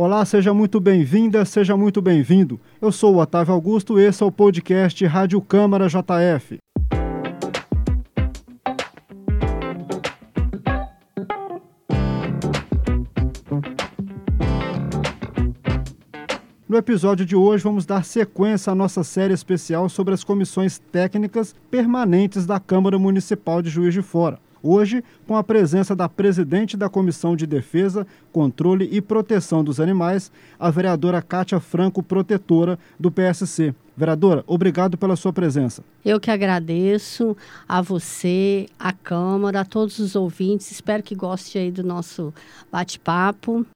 Olá, seja muito bem-vinda, seja muito bem-vindo. Eu sou o Otávio Augusto, esse é o podcast Rádio Câmara JF. No episódio de hoje, vamos dar sequência à nossa série especial sobre as comissões técnicas permanentes da Câmara Municipal de Juiz de Fora. Hoje, com a presença da presidente da Comissão de Defesa, Controle e Proteção dos Animais, a vereadora Cátia Franco, protetora do PSC. Vereadora, obrigado pela sua presença. Eu que agradeço a você, a Câmara, a todos os ouvintes. Espero que goste aí do nosso bate-papo.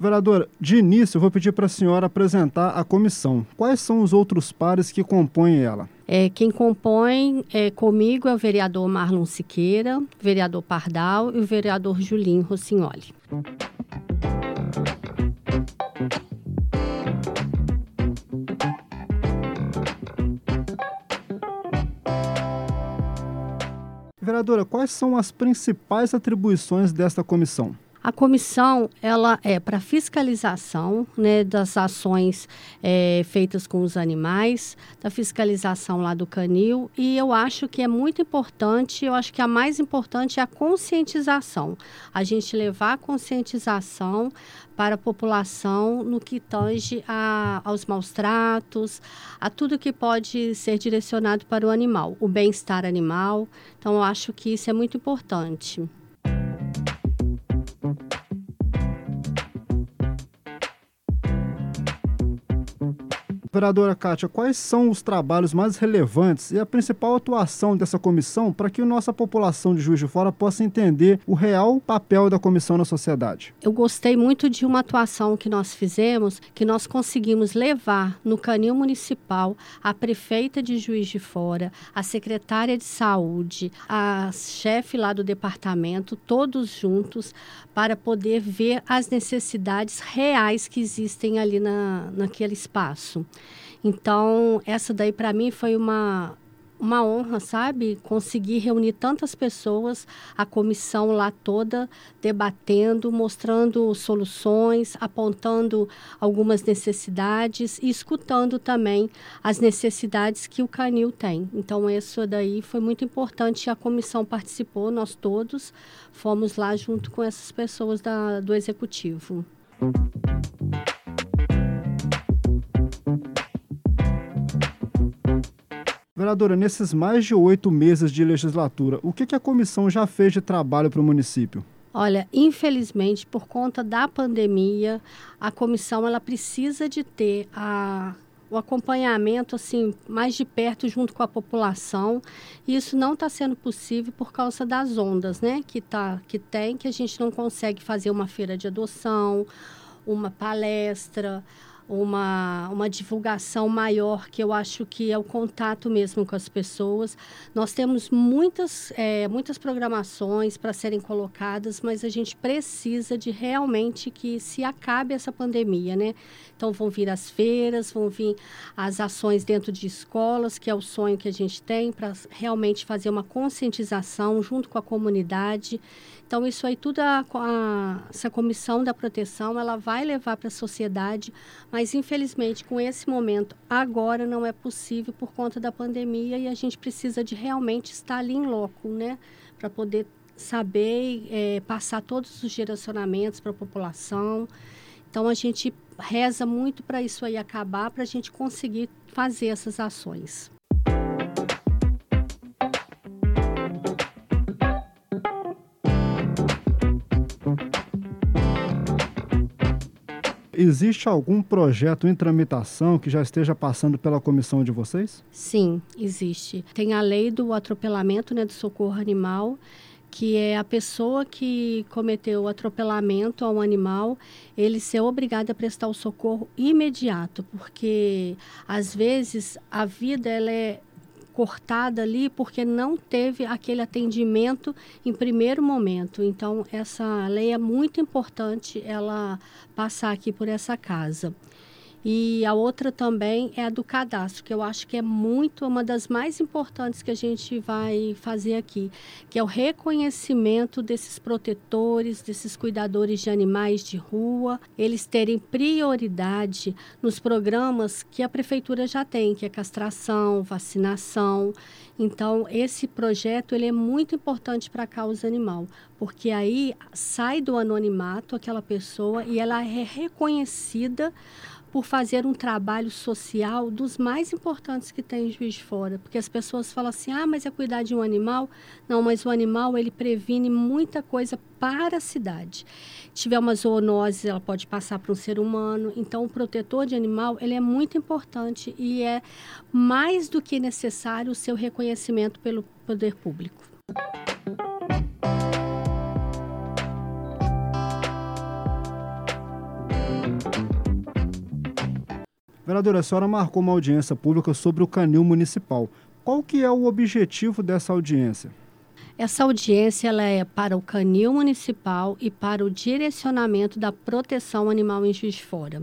Vereadora, de início eu vou pedir para a senhora apresentar a comissão. Quais são os outros pares que compõem ela? É, quem compõe é, comigo é o vereador Marlon Siqueira, o vereador Pardal e o vereador Julinho Rossignoli. Vereadora, quais são as principais atribuições desta comissão? A comissão ela é para fiscalização né, das ações é, feitas com os animais, da fiscalização lá do canil e eu acho que é muito importante, eu acho que a mais importante é a conscientização, a gente levar a conscientização para a população no que tange a, aos maus tratos, a tudo que pode ser direcionado para o animal, o bem-estar animal. Então, eu acho que isso é muito importante. Vereadora Kátia, quais são os trabalhos mais relevantes e a principal atuação dessa comissão para que a nossa população de Juiz de Fora possa entender o real papel da comissão na sociedade? Eu gostei muito de uma atuação que nós fizemos, que nós conseguimos levar no canil municipal a prefeita de Juiz de Fora, a secretária de saúde, a chefe lá do departamento, todos juntos, para poder ver as necessidades reais que existem ali na, naquele espaço. Então, essa daí para mim foi uma uma honra, sabe? Conseguir reunir tantas pessoas, a comissão lá toda debatendo, mostrando soluções, apontando algumas necessidades e escutando também as necessidades que o Canil tem. Então, isso daí foi muito importante. A comissão participou, nós todos fomos lá junto com essas pessoas da, do executivo. Vereadora, nesses mais de oito meses de legislatura, o que, que a comissão já fez de trabalho para o município? Olha, infelizmente, por conta da pandemia, a comissão ela precisa de ter a, o acompanhamento assim mais de perto junto com a população. E isso não está sendo possível por causa das ondas, né? Que tá, que tem, que a gente não consegue fazer uma feira de adoção, uma palestra uma, uma divulgação maior, que eu acho que é o contato mesmo com as pessoas. Nós temos muitas, é, muitas programações para serem colocadas, mas a gente precisa de realmente que se acabe essa pandemia, né? Então vão vir as feiras, vão vir as ações dentro de escolas, que é o sonho que a gente tem para realmente fazer uma conscientização junto com a comunidade. Então isso aí tudo a, a essa comissão da proteção ela vai levar para a sociedade, mas infelizmente com esse momento agora não é possível por conta da pandemia e a gente precisa de realmente estar ali em loco, né, para poder saber é, passar todos os direcionamentos para a população. Então a gente reza muito para isso aí acabar, para a gente conseguir fazer essas ações. Existe algum projeto em tramitação que já esteja passando pela comissão de vocês? Sim, existe. Tem a lei do atropelamento, né, do socorro animal, que é a pessoa que cometeu o atropelamento a um animal, ele ser obrigado a prestar o socorro imediato, porque às vezes a vida ela é cortada ali porque não teve aquele atendimento em primeiro momento. Então, essa lei é muito importante ela passar aqui por essa casa. E a outra também é a do cadastro, que eu acho que é muito uma das mais importantes que a gente vai fazer aqui, que é o reconhecimento desses protetores, desses cuidadores de animais de rua, eles terem prioridade nos programas que a prefeitura já tem, que é castração, vacinação. Então, esse projeto ele é muito importante para a causa animal, porque aí sai do anonimato aquela pessoa e ela é reconhecida por fazer um trabalho social dos mais importantes que tem em Juiz de Fora. Porque as pessoas falam assim, ah, mas é cuidar de um animal. Não, mas o animal, ele previne muita coisa para a cidade. Se tiver uma zoonose, ela pode passar para um ser humano. Então, o protetor de animal, ele é muito importante e é mais do que necessário o seu reconhecimento pelo poder público. Vereadora, a senhora marcou uma audiência pública sobre o canil municipal. Qual que é o objetivo dessa audiência? Essa audiência ela é para o canil municipal e para o direcionamento da proteção animal em Juiz de Fora.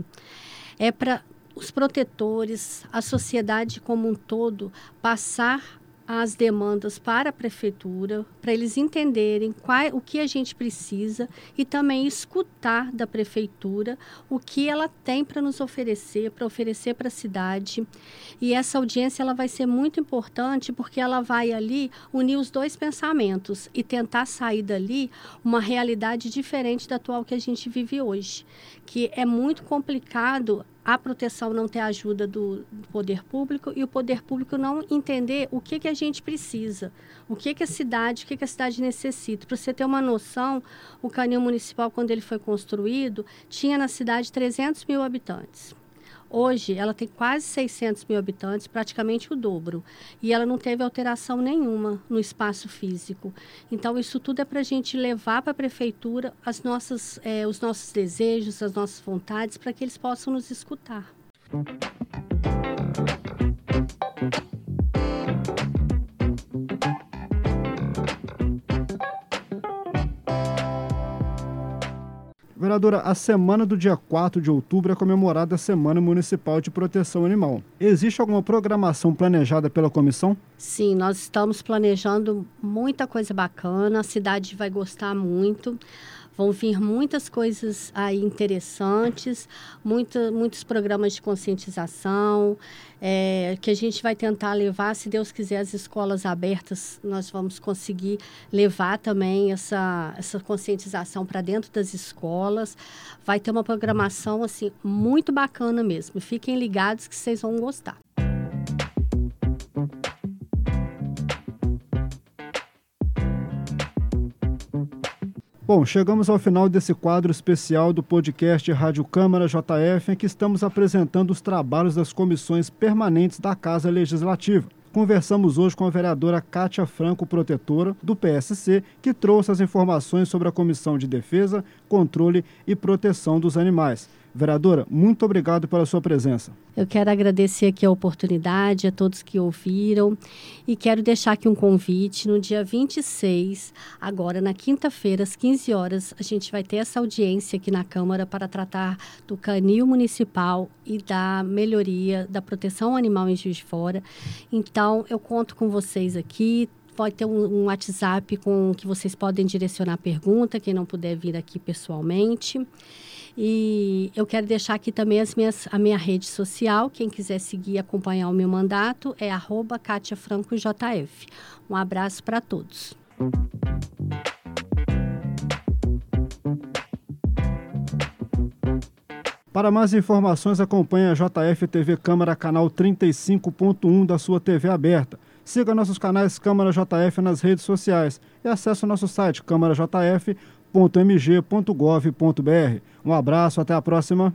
É para os protetores, a sociedade como um todo, passar as demandas para a prefeitura, para eles entenderem qual, o que a gente precisa e também escutar da prefeitura o que ela tem para nos oferecer, para oferecer para a cidade. E essa audiência ela vai ser muito importante porque ela vai ali unir os dois pensamentos e tentar sair dali uma realidade diferente da atual que a gente vive hoje, que é muito complicado a proteção não ter ajuda do, poder público e o poder público não entender o que, que a gente precisa, o que, que a cidade, o que, que a cidade necessita. Para você ter uma noção, o canil municipal, quando ele foi construído, tinha na cidade 300 mil habitantes. Hoje, ela tem quase 600 mil habitantes, praticamente o dobro. E ela não teve alteração nenhuma no espaço físico. Então, isso tudo é para a gente levar para a prefeitura as nossas, é, os nossos desejos, as nossas vontades, para que eles possam nos escutar. Vereadora, a semana do dia 4 de outubro é comemorada a Semana Municipal de Proteção Animal. Existe alguma programação planejada pela comissão? Sim, nós estamos planejando muita coisa bacana, a cidade vai gostar muito. Vão vir muitas coisas aí interessantes, muita, muitos programas de conscientização, é, que a gente vai tentar levar, se Deus quiser, as escolas abertas, nós vamos conseguir levar também essa, essa conscientização para dentro das escolas. Vai ter uma programação assim muito bacana mesmo. Fiquem ligados que vocês vão gostar. Bom, chegamos ao final desse quadro especial do podcast Rádio Câmara JF, em que estamos apresentando os trabalhos das comissões permanentes da Casa Legislativa. Conversamos hoje com a vereadora Cátia Franco, protetora do PSC, que trouxe as informações sobre a Comissão de Defesa, Controle e Proteção dos Animais. Vereadora, muito obrigado pela sua presença. Eu quero agradecer aqui a oportunidade a todos que ouviram e quero deixar aqui um convite. No dia 26, agora na quinta-feira, às 15 horas, a gente vai ter essa audiência aqui na Câmara para tratar do canil municipal e da melhoria da proteção animal em Juiz de Fora. Então, eu conto com vocês aqui pode ter um, WhatsApp com que vocês podem direcionar pergunta, quem não puder vir aqui pessoalmente. E eu quero deixar aqui também as minhas, a minha rede social. Quem quiser seguir e acompanhar o meu mandato é arroba KatiaFrancoJF. Um abraço para todos. Para mais informações, acompanhe a JF TV Câmara, canal 35.1 da sua TV aberta. Siga nossos canais Câmara JF nas redes sociais e acesse o nosso site câmarajf.mg.gov.br. Um abraço, até a próxima.